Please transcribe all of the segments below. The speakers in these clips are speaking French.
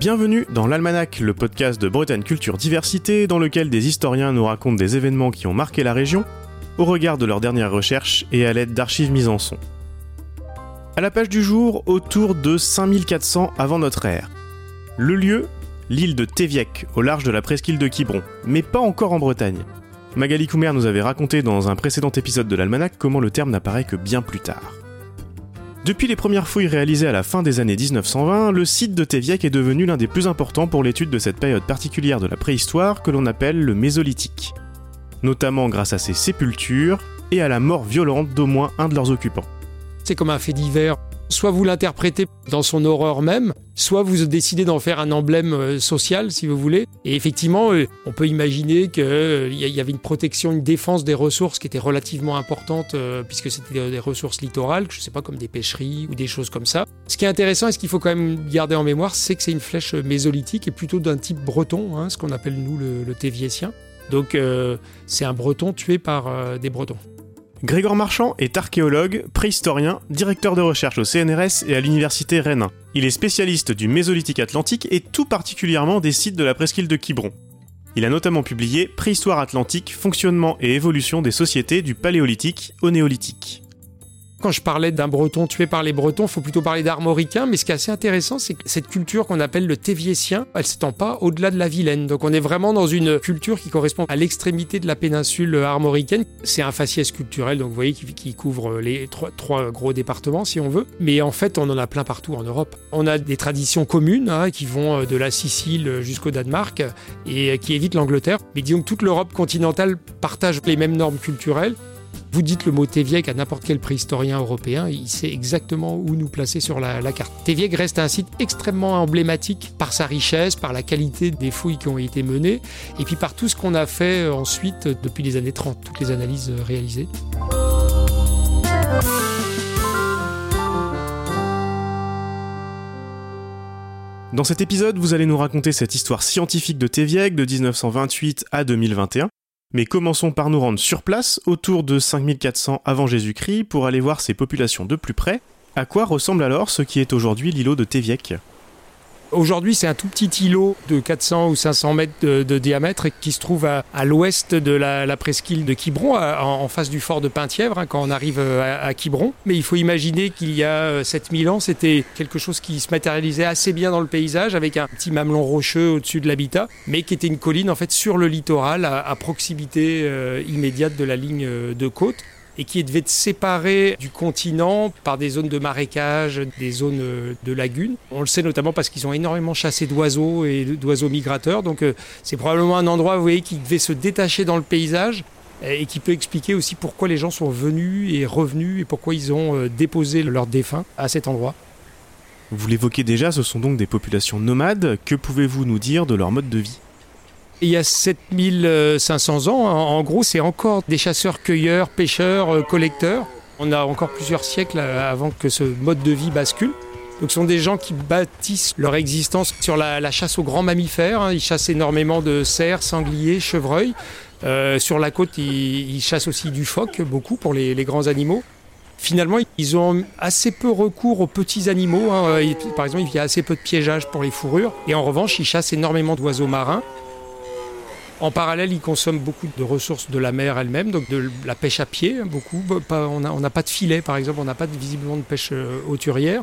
Bienvenue dans l'Almanach, le podcast de Bretagne Culture Diversité, dans lequel des historiens nous racontent des événements qui ont marqué la région, au regard de leurs dernières recherches et à l'aide d'archives mises en son. À la page du jour, autour de 5400 avant notre ère. Le lieu, l'île de Téviec, au large de la presqu'île de Quiberon, mais pas encore en Bretagne. Magali Coumer nous avait raconté dans un précédent épisode de l'Almanach comment le terme n'apparaît que bien plus tard. Depuis les premières fouilles réalisées à la fin des années 1920, le site de Téviec est devenu l'un des plus importants pour l'étude de cette période particulière de la préhistoire que l'on appelle le Mésolithique, notamment grâce à ses sépultures et à la mort violente d'au moins un de leurs occupants. C'est comme un fait divers soit vous l'interprétez dans son horreur même, soit vous décidez d'en faire un emblème euh, social, si vous voulez. Et effectivement, euh, on peut imaginer qu'il euh, y avait une protection, une défense des ressources qui était relativement importante, puisque c'était des ressources littorales, je ne sais pas, comme des pêcheries ou des choses comme ça. Ce qui est intéressant et ce qu'il faut quand même garder en mémoire, c'est que c'est une flèche mésolithique et plutôt d'un type breton, hein, ce qu'on appelle nous le, le. Donc c'est un breton tué par des bretons. Grégoire Marchand est archéologue, préhistorien, directeur de recherche au CNRS et à l'université Rennes. Il est spécialiste du Mésolithique atlantique et tout particulièrement des sites de la presqu'île de Quiberon. Il a notamment publié Préhistoire atlantique, fonctionnement et évolution des sociétés du Paléolithique au Néolithique. Quand je parlais d'un breton tué par les bretons, faut plutôt parler d'armoricain, mais ce qui est assez intéressant, c'est que cette culture qu'on appelle le téviécien, elle s'étend pas au-delà de la Vilaine. Donc on est vraiment dans une culture qui correspond à l'extrémité de la péninsule armoricaine. C'est un faciès culturel, donc vous voyez, qui, couvre les trois, gros départements, si on veut. Mais en fait, on en a plein partout en Europe. On a des traditions communes hein, qui vont de la Sicile jusqu'au Danemark et qui évitent l'Angleterre. Mais disons que toute l'Europe continentale partage les mêmes normes culturelles. Vous dites le mot Téviec à n'importe quel préhistorien européen, il sait exactement où nous placer sur la, carte. Téviec reste un site extrêmement emblématique par sa richesse, par la qualité des fouilles qui ont été menées, et puis par tout ce qu'on a fait ensuite depuis les années 30, toutes les analyses réalisées. Dans cet épisode, vous allez nous raconter cette histoire scientifique de Téviec de 1928 à 2021, mais commençons par nous rendre sur place, autour de 5400 avant Jésus-Christ, pour aller voir ces populations de plus près. À quoi ressemble alors ce qui est aujourd'hui l'îlot de Téviec? Aujourd'hui, c'est un tout petit îlot de 400 ou 500 mètres de, diamètre qui se trouve à, l'ouest de la, presqu'île de Quiberon, en, face du fort de Penthièvre, hein, quand on arrive à, à, Quiberon. Mais il faut imaginer qu'il y a 7000 euh, ans, c'était quelque chose qui se matérialisait assez bien dans le paysage, avec un petit mamelon rocheux au-dessus de l'habitat, mais qui était une colline en fait sur le littoral, à, proximité euh, immédiate de la ligne euh, de côte et qui devait être séparé du continent par des zones de marécage, des zones euh, de lagunes. On le sait notamment parce qu'ils ont énormément chassé d'oiseaux et d'oiseaux migrateurs. Donc euh, c'est probablement un endroit, vous voyez, qui devait se détacher dans le paysage et qui peut expliquer aussi pourquoi les gens sont venus et revenus et pourquoi ils ont euh, déposé leurs défunts à cet endroit. Vous l'évoquez déjà, ce sont donc des populations nomades. Que pouvez-vous nous dire de leur mode de vie? Il y a 7500 ans, en gros, c'est encore des chasseurs-cueilleurs, pêcheurs, euh, collecteurs. On a encore plusieurs siècles euh, avant que ce mode de vie bascule. Donc ce sont des gens qui bâtissent leur existence sur la, chasse aux grands mammifères. Hein. Ils chassent énormément de cerfs, sangliers, chevreuils. Euh, sur la côte, ils, chassent aussi du phoque, beaucoup pour les, grands animaux. Finalement, ils ont assez peu recours aux petits animaux. Hein. Par exemple, il y a assez peu de piégeage pour les fourrures. Et en revanche, ils chassent énormément d'oiseaux marins. En parallèle, ils consomment beaucoup de ressources de la mer elle-même, donc de la pêche à pied, hein, beaucoup. on n'a pas de filet, par exemple, on n'a pas visiblement de pêche euh, hauturière.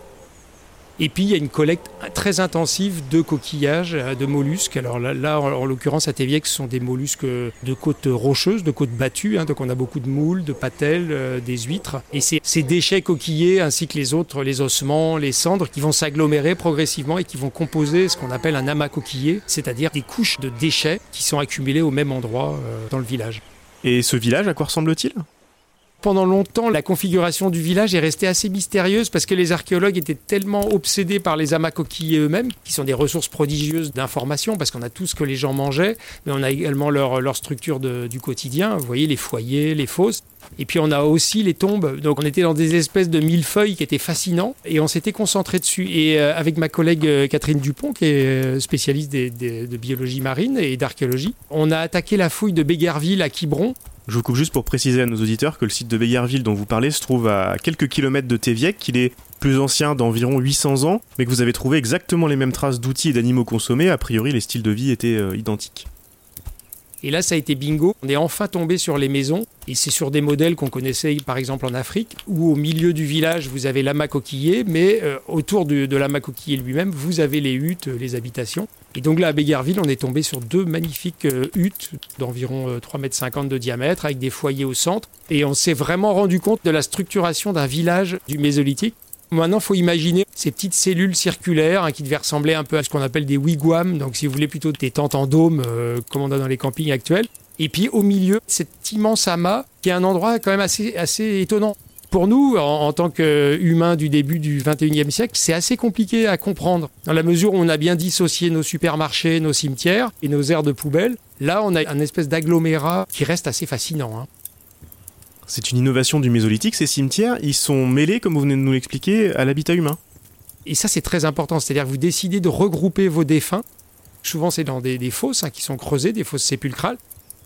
Et puis il y a une collecte très intensive de coquillages, euh, de mollusques. Alors là, en, l'occurrence à Téviec, ce sont des mollusques de côtes rocheuses, de côtes battues. Hein. donc on a beaucoup de moules, de patelles, euh, des huîtres. Et c'est ces déchets coquillés ainsi que les autres, les ossements, les cendres, qui vont s'agglomérer progressivement et qui vont composer ce qu'on appelle un amas coquillé, c'est-à-dire des couches de déchets qui sont accumulés au même endroit euh, dans le village. Et ce village, à quoi ressemble-t-il? Pendant longtemps, la configuration du village est restée assez mystérieuse parce que les archéologues étaient tellement obsédés par les amas coquillés eux-mêmes, qui sont des ressources prodigieuses d'informations, parce qu'on a tout ce que les gens mangeaient, mais on a également leur, structure du quotidien. Vous voyez, les foyers, les fosses. Et puis on a aussi les tombes. Donc on était dans des espèces de millefeuilles qui étaient fascinants et on s'était concentré dessus. Et euh, avec ma collègue euh, Catherine Dupont, qui est euh, spécialiste de biologie marine et d'archéologie, on a attaqué la fouille de Béguerville à Quiberon Je vous coupe juste pour préciser à nos auditeurs que le site de Béguerville dont vous parlez se trouve à quelques kilomètres de Téviec, qu'il est plus ancien d'environ 800 ans, mais que vous avez trouvé exactement les mêmes traces d'outils et d'animaux consommés, a priori les styles de vie étaient euh, identiques. Et là, ça a été bingo. On est enfin tombé sur les maisons. Et c'est sur des modèles qu'on connaissait, par exemple, en Afrique, où au milieu du village, vous avez l'amas coquillé, mais euh, autour de, de l'amas coquillé lui-même, vous avez les huttes, les habitations. Et donc là, à Béguerville, on est tombé sur deux magnifiques euh, huttes d'environ 3,50 m de diamètre, avec des foyers au centre. Et on s'est vraiment rendu compte de la structuration d'un village du Mésolithique. Maintenant, faut imaginer ces petites cellules circulaires hein, qui devaient ressembler un peu à ce qu'on appelle des wigwams, donc si vous voulez plutôt des tentes en dôme, euh, comme on a dans les campings actuels. Et puis au milieu, cet immense amas, qui est un endroit quand même assez, assez étonnant. Pour nous, en, tant qu'humains du début du 21e siècle, c'est assez compliqué à comprendre. Dans la mesure où on a bien dissocié nos supermarchés, nos cimetières et nos aires de poubelle, là on a un espèce d'agglomérat qui reste assez fascinant. Hein. C'est une innovation du Mésolithique, ces cimetières, ils sont mêlés, comme vous venez de nous l'expliquer, à l'habitat humain. Et ça, c'est très important, c'est-à-dire que vous décidez de regrouper vos défunts. Souvent, c'est dans des, fosses hein, qui sont creusées, des fosses sépulcrales.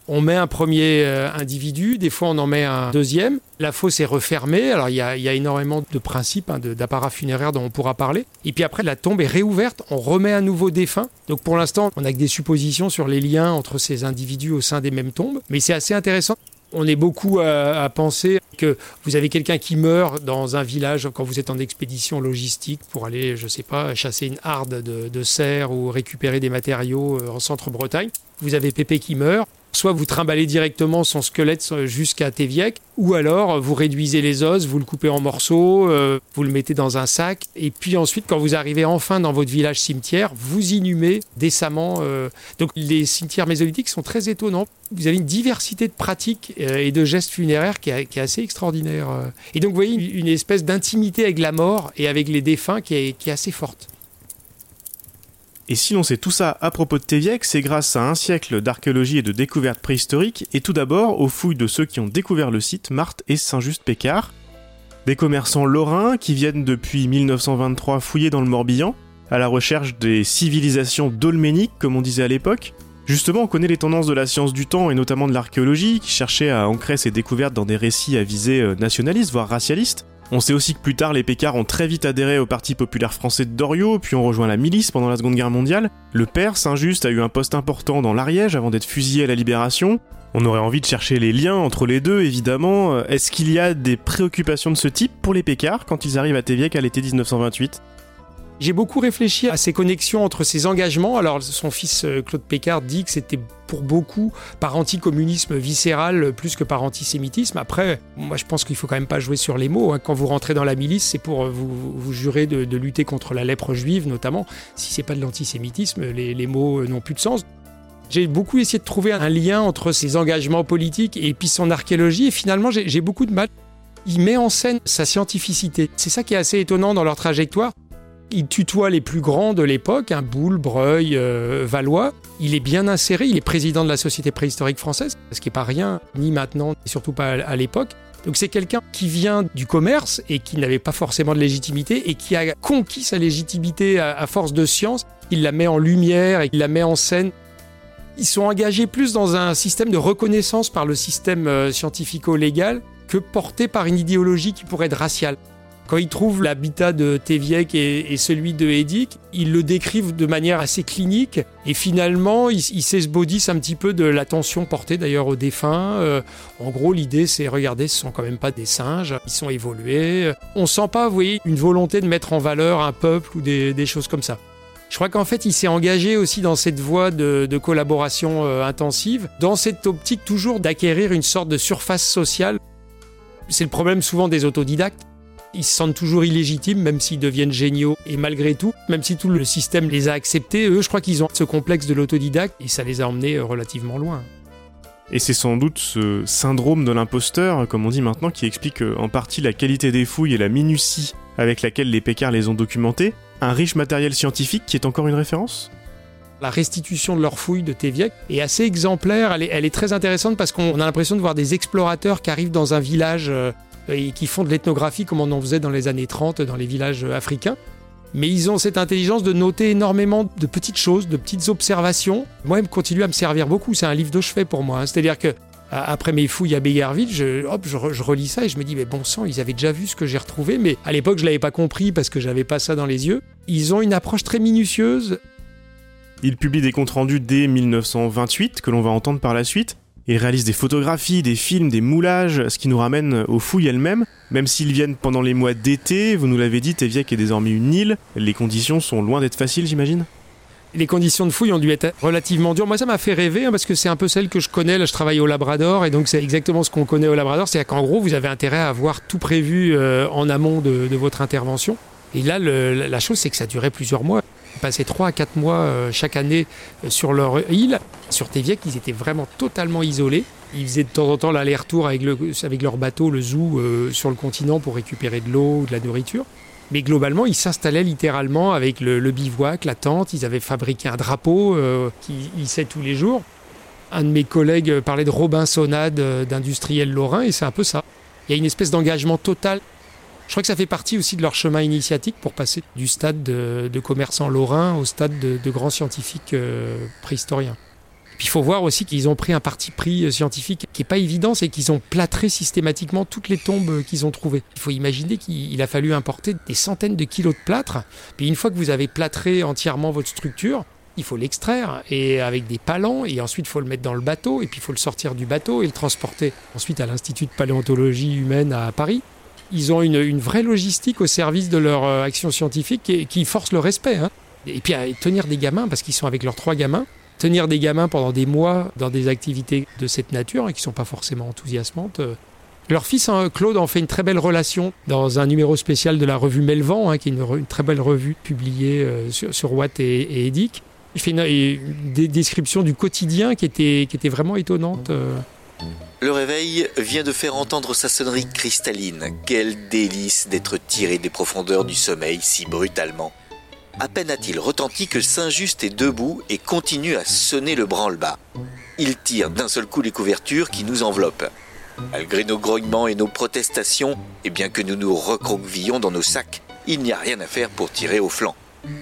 On met un premier euh, individu, des fois on en met un deuxième. La fosse est refermée, alors il y a, énormément de principes, hein, d'apparats funéraires dont on pourra parler. Et puis après, la tombe est réouverte, on remet un nouveau défunt. Donc pour l'instant, on n'a que des suppositions sur les liens entre ces individus au sein des mêmes tombes. Mais c'est assez intéressant on est beaucoup à, penser que vous avez quelqu'un qui meurt dans un village quand vous êtes en expédition logistique pour aller, je sais pas, chasser une harde de, de cerfs ou récupérer des matériaux euh, en centre-Bretagne. Vous avez Pépé qui meurt. Soit vous trimballez directement son squelette jusqu'à Téviec, ou alors vous réduisez les os, vous le coupez en morceaux, euh, vous le mettez dans un sac, et puis ensuite, quand vous arrivez enfin dans votre village cimetière, vous inhumez décemment. Euh. Donc les cimetières mésolithiques sont très étonnants. Vous avez une diversité de pratiques euh, et de gestes funéraires qui est, assez extraordinaire. Et donc vous voyez une, espèce d'intimité avec la mort et avec les défunts qui est assez forte. Et si l'on sait tout ça à propos de Téviec, c'est grâce à un siècle d'archéologie et de découvertes préhistoriques, et tout d'abord aux fouilles de ceux qui ont découvert le site, Marthe et Saint-Just-Pécard. Des commerçants lorrains qui viennent depuis 1923 fouiller dans le Morbihan, à la recherche des civilisations dolméniques, comme on disait à l'époque. Justement, on connaît les tendances de la science du temps et notamment de l'archéologie, qui cherchait à ancrer ses découvertes dans des récits à visée euh, nationaliste, voire racialiste. On sait aussi que plus tard, les Pécards ont très vite adhéré au Parti populaire français de Doriot, puis ont rejoint la milice pendant la Seconde Guerre mondiale. Le père, Saint-Just, a eu un poste important dans l'Ariège avant d'être fusillé à la Libération. On aurait envie de chercher les liens entre les deux, évidemment. Est-ce qu'il y a des préoccupations de ce type pour les Pécards quand ils arrivent à Téviec à l'été 1928 j'ai beaucoup réfléchi à ces connexions entre ces engagements. Alors, son fils euh, Claude Pécard dit que c'était pour beaucoup par anticommunisme viscéral plus que par antisémitisme. Après, moi je pense qu'il faut quand même pas jouer sur les mots. Hein. Quand vous rentrez dans la milice, c'est pour euh, vous, jurer de, lutter contre la lèpre juive, notamment. Si c'est pas de l'antisémitisme, les, les mots euh, n'ont plus de sens. J'ai beaucoup essayé de trouver un lien entre ses engagements politiques et puis son archéologie, et finalement j'ai beaucoup de mal. Il met en scène sa scientificité. C'est ça qui est assez étonnant dans leur trajectoire. Il tutoie les plus grands de l'époque, hein, Boulle, Breuil, euh, Valois. Il est bien inséré, il est président de la Société préhistorique française, ce qui n'est pas rien, ni maintenant, ni surtout pas à l'époque. Donc c'est quelqu'un qui vient du commerce et qui n'avait pas forcément de légitimité et qui a conquis sa légitimité à, force de science. Il la met en lumière et il la met en scène. Ils sont engagés plus dans un système de reconnaissance par le système euh, scientifico-légal que porté par une idéologie qui pourrait être raciale. Quand ils trouvent l'habitat de Téviec et, celui de Hédic, ils le décrivent de manière assez clinique et finalement ils, ils s'esbaudissent un petit peu de l'attention portée d'ailleurs aux défunts. Euh, en gros, l'idée c'est regardez, ce sont quand même pas des singes, ils sont évolués. On sent pas, vous voyez, une volonté de mettre en valeur un peuple ou des, choses comme ça. Je crois qu'en fait, il s'est engagé aussi dans cette voie de, collaboration euh, intensive, dans cette optique toujours d'acquérir une sorte de surface sociale. C'est le problème souvent des autodidactes. Ils se sentent toujours illégitimes, même s'ils deviennent géniaux. Et malgré tout, même si tout le système les a acceptés, eux, je crois qu'ils ont ce complexe de l'autodidacte et ça les a emmenés euh, relativement loin. Et c'est sans doute ce syndrome de l'imposteur, comme on dit maintenant, qui explique euh, en partie la qualité des fouilles et la minutie avec laquelle les Pécards les ont documentés. Un riche matériel scientifique qui est encore une référence? La restitution de leurs fouilles de Téviec est assez exemplaire, elle est, elle est très intéressante parce qu'on a l'impression de voir des explorateurs qui arrivent dans un village euh, et qui font de l'ethnographie comme on en faisait dans les années 30 dans les villages africains. Mais ils ont cette intelligence de noter énormément de petites choses, de petites observations. Moi, ils continuent à me servir beaucoup. C'est un livre de chevet pour moi. Hein. C'est-à-dire que Après mes fouilles à Bégarville, je, hop, je, relis ça et je me dis, mais bon sang, ils avaient déjà vu ce que j'ai retrouvé, mais à l'époque, je ne l'avais pas compris parce que j'avais pas ça dans les yeux. Ils ont une approche très minutieuse. Ils publient des comptes rendus dès 1928, que l'on va entendre par la suite. Ils réalisent des photographies, des films, des moulages, ce qui nous ramène aux fouilles elles-mêmes. Même s'ils viennent pendant les mois d'été, vous nous l'avez dit, Téviec est désormais une île. Les conditions sont loin d'être faciles, j'imagine? Les conditions de fouille ont dû être relativement dures. Moi, ça m'a fait rêver hein, parce que c'est un peu celle que je connais. Là, je travaille au Labrador et donc c'est exactement ce qu'on connaît au Labrador. C'est-à-dire qu'en gros, vous avez intérêt à avoir tout prévu euh, en amont de, votre intervention. Et là, la chose, c'est que ça durait plusieurs mois. Passaient 3 à 4 mois euh, chaque année euh, sur leur île. Sur Téviec, ils étaient vraiment totalement isolés. Ils faisaient de temps en temps l'aller-retour avec, leur bateau, le zoo, sur le continent pour récupérer de l'eau ou de la nourriture. Mais globalement, ils s'installaient littéralement avec le, bivouac, la tente. Ils avaient fabriqué un drapeau euh, qui hissait tous les jours. Un de mes collègues parlait de Robinsonade euh, d'industriels lorrains et c'est un peu ça. Il y a une espèce d'engagement total. Je crois que ça fait partie aussi de leur chemin initiatique pour passer du stade de, commerçants lorrains au stade de, grands scientifiques euh, préhistoriens il faut voir aussi qu'ils ont pris un parti pris euh, scientifique qui n'est pas évident, c'est qu'ils ont plâtré systématiquement toutes les tombes euh, qu'ils ont trouvées. Il faut imaginer qu'il a fallu importer des centaines de kilos de plâtre. Puis une fois que vous avez plâtré entièrement votre structure, il faut l'extraire et avec des palans et ensuite il faut le mettre dans le bateau et puis il faut le sortir du bateau et le transporter ensuite à l'Institut de paléontologie humaine à Paris. Ils ont une, vraie logistique au service de leur euh, action scientifique qui, force le respect. Hein. Et puis tenir des gamins parce qu'ils sont avec leurs trois gamins tenir des gamins pendant des mois dans des activités de cette nature et qui ne sont pas forcément enthousiasmantes. Euh, leur fils hein, Claude en fait une très belle relation dans un numéro spécial de la revue Melvan, hein, qui est une, très belle revue publiée euh, sur, Watt et, et Il fait des descriptions du quotidien qui étaient, qui étaient vraiment étonnantes. Euh. Le réveil vient de faire entendre sa sonnerie cristalline. Quel délice d'être tiré des profondeurs du sommeil si brutalement. À peine a-t-il retenti que Saint-Just est debout et continue à sonner le branle-bas. Il tire d'un seul coup les couvertures qui nous enveloppent. Malgré nos grognements et nos protestations, et bien que nous nous recroquevillons dans nos sacs, il n'y a rien à faire pour tirer au flanc.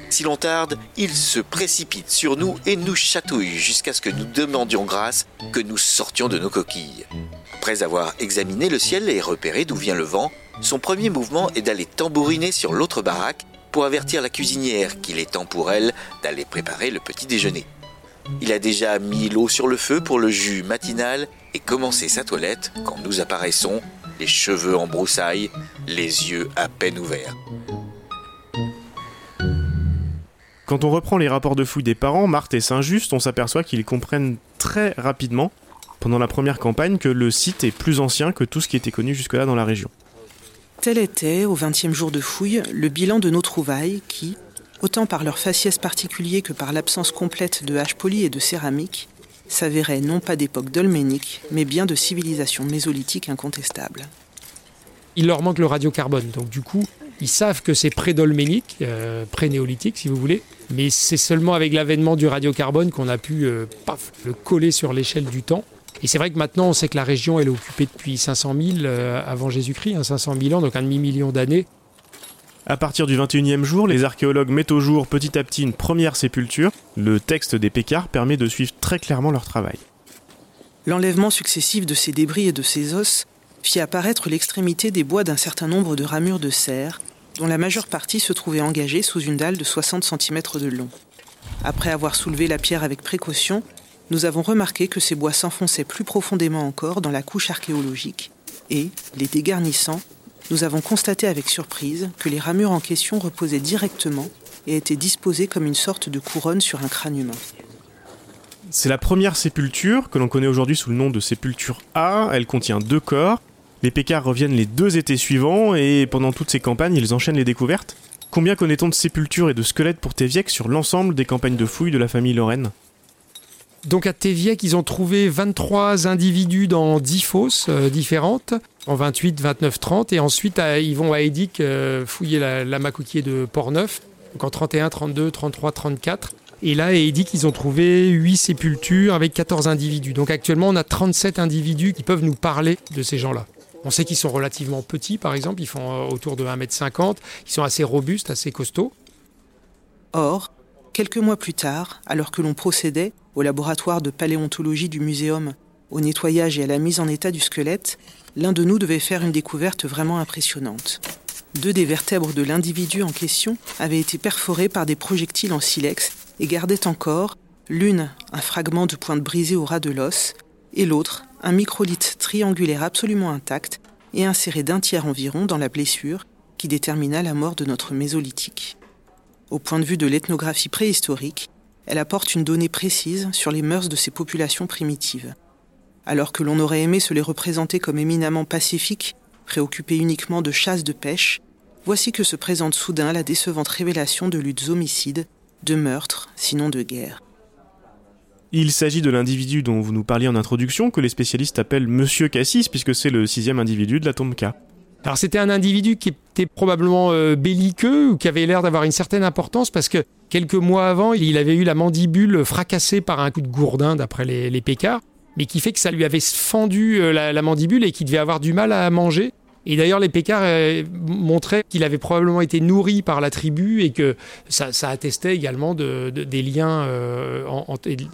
Si l'on tarde, il se précipite sur nous et nous chatouille jusqu'à ce que nous demandions grâce que nous sortions de nos coquilles. Après avoir examiné le ciel et repéré d'où vient le vent, son premier mouvement est d'aller tambouriner sur l'autre baraque pour avertir la cuisinière qu'il est temps pour elle d'aller préparer le petit déjeuner. Il a déjà mis l'eau sur le feu pour le jus matinal et commencé sa toilette quand nous apparaissons, les cheveux en broussailles, les yeux à peine ouverts. Quand on reprend les rapports de fouille des parents, Marthe et Saint-Just, on s'aperçoit qu'ils comprennent très rapidement, pendant la première campagne, que le site est plus ancien que tout ce qui était connu jusque-là dans la région. Tel était, au vingtième jour de fouille, le bilan de nos trouvailles qui, autant par leur faciès particulier que par l'absence complète de haches polies et de céramique, s'avéraient non pas d'époque dolménique, mais bien de civilisation mésolithique incontestable. Il leur manque le radiocarbone, donc du coup, ils savent que c'est pré-dolménique, euh, pré-néolithique si vous voulez, mais c'est seulement avec l'avènement du radiocarbone qu'on a pu euh, le coller sur l'échelle du temps. Et c'est vrai que maintenant, on sait que la région, elle est occupée depuis 500 000 euh, avant Jésus-Christ, 500 hein, 000 ans, donc un demi-million d'années. À partir du 21e jour, les archéologues mettent au jour petit à petit une première sépulture. Le texte des Pécards permet de suivre très clairement leur travail. L'enlèvement successif de ces débris et de ces os fit apparaître l'extrémité des bois d'un certain nombre de ramures de serre, dont la majeure partie se trouvait engagée sous une dalle de 60 cm de long. Après avoir soulevé la pierre avec précaution, nous avons remarqué que ces bois s'enfonçaient plus profondément encore dans la couche archéologique et, les dégarnissant, nous avons constaté avec surprise que les ramures en question reposaient directement et étaient disposées comme une sorte de couronne sur un crâne humain. C'est la première sépulture que l'on connaît aujourd'hui sous le nom de sépulture A. Elle contient deux corps. Les Pécards reviennent les deux étés suivants et pendant toutes ces campagnes, ils enchaînent les découvertes. Combien connaît-on de sépultures et de squelettes pour Téviec sur l'ensemble des campagnes de fouilles de la famille Lorraine? Donc à Téviec, ils ont trouvé 23 individus dans 10 fosses euh, différentes, en 28, 29, 30. Et ensuite, ils vont à Édic euh, fouiller la, la macoquier de Port-Neuf, donc en 31, 32, 33, 34. Et là, à Édic, ils ont trouvé 8 sépultures avec 14 individus. Donc actuellement, on a 37 individus qui peuvent nous parler de ces gens-là. On sait qu'ils sont relativement petits, par exemple, ils font euh, autour de 1m50, ils sont assez robustes, assez costauds. Or, quelques mois plus tard, alors que l'on procédait, au laboratoire de paléontologie du muséum Au nettoyage et à la mise en état du squelette, l'un de nous devait faire une découverte vraiment impressionnante. Deux des vertèbres de l'individu en question avaient été perforées par des projectiles en silex et gardaient encore, l'une un fragment de pointe brisée au ras de l'os, et l'autre un microlithe triangulaire absolument intact et inséré d'un tiers environ dans la blessure qui détermina la mort de notre mésolithique. Au point de vue de l'ethnographie préhistorique, elle apporte une donnée précise sur les mœurs de ces populations primitives. Alors que l'on aurait aimé se les représenter comme éminemment pacifiques, préoccupés uniquement de chasse de pêche, voici que se présente soudain la décevante révélation de luttes homicides, de meurtres, sinon de guerre. Il s'agit de l'individu dont vous nous parliez en introduction, que les spécialistes appellent Monsieur Cassis, puisque c'est le sixième individu de la tombe K. Alors c'était un individu qui était probablement euh, belliqueux ou qui avait l'air d'avoir une certaine importance parce que quelques mois avant, il avait eu la mandibule fracassée par un coup de gourdin d'après les, Pécards, mais qui fait que ça lui avait fendu euh, la, mandibule et qu'il devait avoir du mal à manger. Et d'ailleurs, les Pécards euh, montraient qu'il avait probablement été nourri par la tribu et que ça, attestait également de, des liens,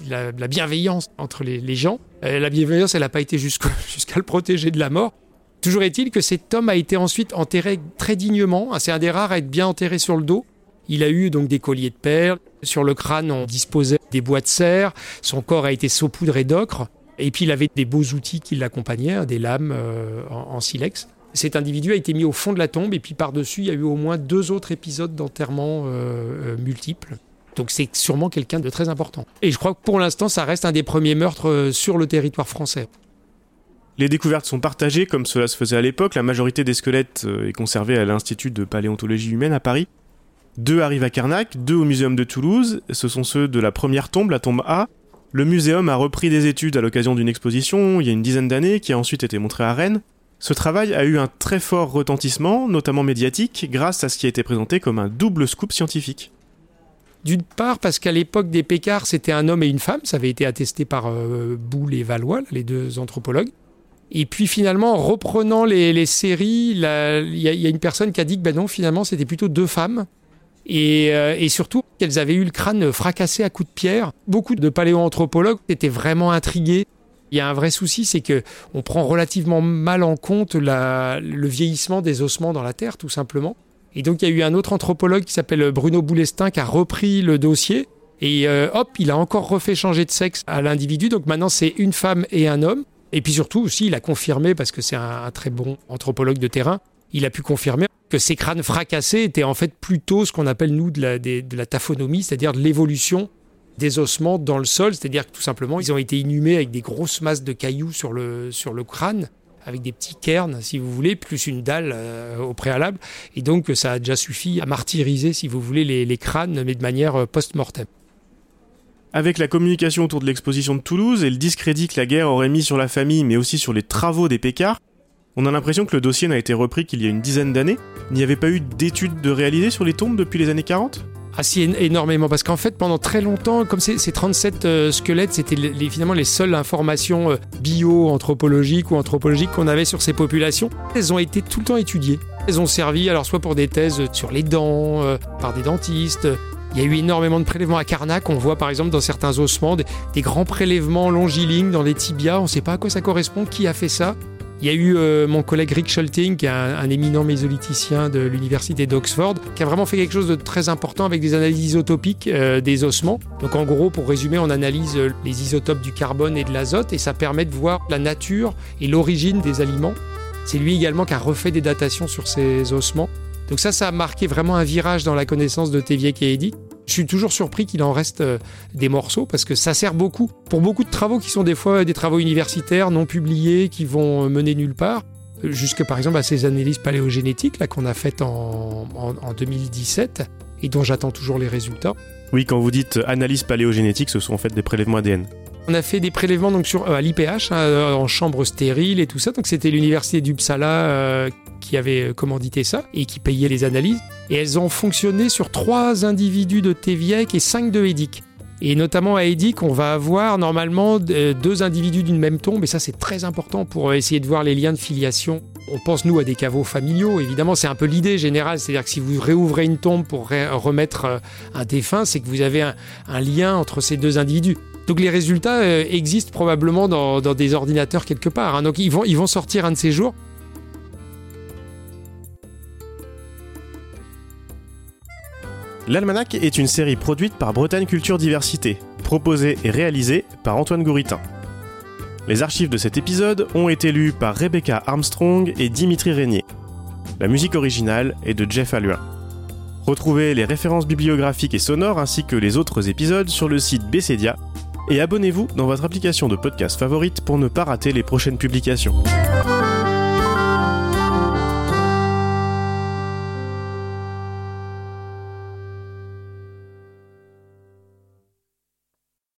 la, la, bienveillance entre les, gens. la bienveillance, elle n'a pas été jusqu'à le protéger de la mort. Toujours est-il que cet homme a été ensuite enterré très dignement. C'est un des rares à être bien enterré sur le dos. Il a eu donc des colliers de perles. Sur le crâne, on disposait des bois de serre. Son corps a été saupoudré d'ocre. Et puis il avait des beaux outils qui l'accompagnaient, hein, des lames euh, en, silex. Cet individu a été mis au fond de la tombe et puis par-dessus, il y a eu au moins deux autres épisodes d'enterrement euh, euh, multiples. Donc c'est sûrement quelqu'un de très important. Et je crois que pour l'instant, ça reste un des premiers meurtres sur le territoire français. Les découvertes sont partagées comme cela se faisait à l'époque. La majorité des squelettes euh, est conservée à l'Institut de paléontologie humaine à Paris. Deux arrivent à Carnac, deux au Muséum de Toulouse. Ce sont ceux de la première tombe, la tombe A. Le muséum a repris des études à l'occasion d'une exposition il y a une dizaine d'années qui a ensuite été montrée à Rennes. Ce travail a eu un très fort retentissement, notamment médiatique, grâce à ce qui a été présenté comme un double scoop scientifique. D'une part parce qu'à l'époque des Pécards, c'était un homme et une femme, ça avait été attesté par euh, Boulle et Valois, les deux anthropologues. Et puis finalement, en reprenant les, séries, il y, a une personne qui a dit que ben non, finalement, c'était plutôt deux femmes. Et, euh, et surtout qu'elles avaient eu le crâne fracassé à coups de pierre. Beaucoup de paléoanthropologues étaient vraiment intrigués. Il y a un vrai souci, c'est que on prend relativement mal en compte le vieillissement des ossements dans la terre, tout simplement. Et donc il y a eu un autre anthropologue qui s'appelle Bruno Boulestin qui a repris le dossier. Et euh, hop, il a encore refait changer de sexe à l'individu. Donc maintenant c'est une femme et un homme. Et puis surtout aussi, il a confirmé, parce que c'est un, très bon anthropologue de terrain, il a pu confirmer que ces crânes fracassés étaient en fait plutôt ce qu'on appelle nous de la, de, la taphonomie, c'est-à-dire de l'évolution des ossements dans le sol, c'est-à-dire que tout simplement ils ont été inhumés avec des grosses masses de cailloux sur le, sur le crâne, avec des petits cairns si vous voulez, plus une dalle euh, au préalable, et donc ça a déjà suffi à martyriser si vous voulez les, crânes, mais de manière euh, post-mortem. Avec la communication autour de l'exposition de Toulouse et le discrédit que la guerre aurait mis sur la famille, mais aussi sur les travaux des Pécards, on a l'impression que le dossier n'a été repris qu'il y a une dizaine d'années. Il n'y avait pas eu d'études de réaliser sur les tombes depuis les années 40 ah si, énormément, parce qu'en fait, pendant très longtemps, comme ces, 37 euh, squelettes, c'était finalement les seules informations euh, bio-anthropologiques ou anthropologiques qu'on avait sur ces populations, elles ont été tout le temps étudiées. Elles ont servi alors soit pour des thèses sur les dents, euh, par des dentistes, il y a eu énormément de prélèvements à Carnac. On voit par exemple dans certains ossements des, grands prélèvements longilignes dans les tibias. On ne sait pas à quoi ça correspond, qui a fait ça? Il y a eu euh, mon collègue Rick Schulting, qui est un, éminent mésolithicien de l'université d'Oxford, qui a vraiment fait quelque chose de très important avec des analyses isotopiques euh, des ossements. Donc en gros, pour résumer, on analyse euh, les isotopes du carbone et de l'azote et ça permet de voir la nature et l'origine des aliments. C'est lui également qui a refait des datations sur ces ossements. Donc ça, ça a marqué vraiment un virage dans la connaissance de Teviek et Eddy. Je suis toujours surpris qu'il en reste euh, des morceaux parce que ça sert beaucoup pour beaucoup de travaux qui sont des fois des travaux universitaires non publiés qui vont euh, mener nulle part. Euh, jusque par exemple à ces analyses paléogénétiques là qu'on a faites en, 2017 et dont j'attends toujours les résultats. Oui, quand vous dites analyse paléogénétique, ce sont en fait des prélèvements ADN. On a fait des prélèvements donc sur à l'IPH hein, en chambre stérile et tout ça. Donc c'était l'université d'Uppsala qui avait commandité ça et qui payait les analyses. Et elles ont fonctionné sur trois individus de Teviek et cinq de Edic. Et notamment à Edic, on va avoir normalement euh, deux individus d'une même tombe, et ça c'est très important pour essayer de voir les liens de filiation. On pense nous à des caveaux familiaux, évidemment c'est un peu l'idée générale, c'est-à-dire que si vous réouvrez une tombe pour remettre euh, un défunt, c'est que vous avez un, lien entre ces deux individus. Donc les résultats euh, existent probablement dans, des ordinateurs quelque part. Hein. Donc ils vont, ils vont sortir un de ces jours. L'Almanach est une série produite par Bretagne Culture Diversité, proposée et réalisée par Antoine Gouritin. Les archives de cet épisode ont été lues par Rebecca Armstrong et Dimitri Régnier. La musique originale est de Jeff Alluin. Retrouvez les références bibliographiques et sonores ainsi que les autres épisodes sur le site Bessedia et abonnez-vous dans votre application de podcast favorite pour ne pas rater les prochaines publications.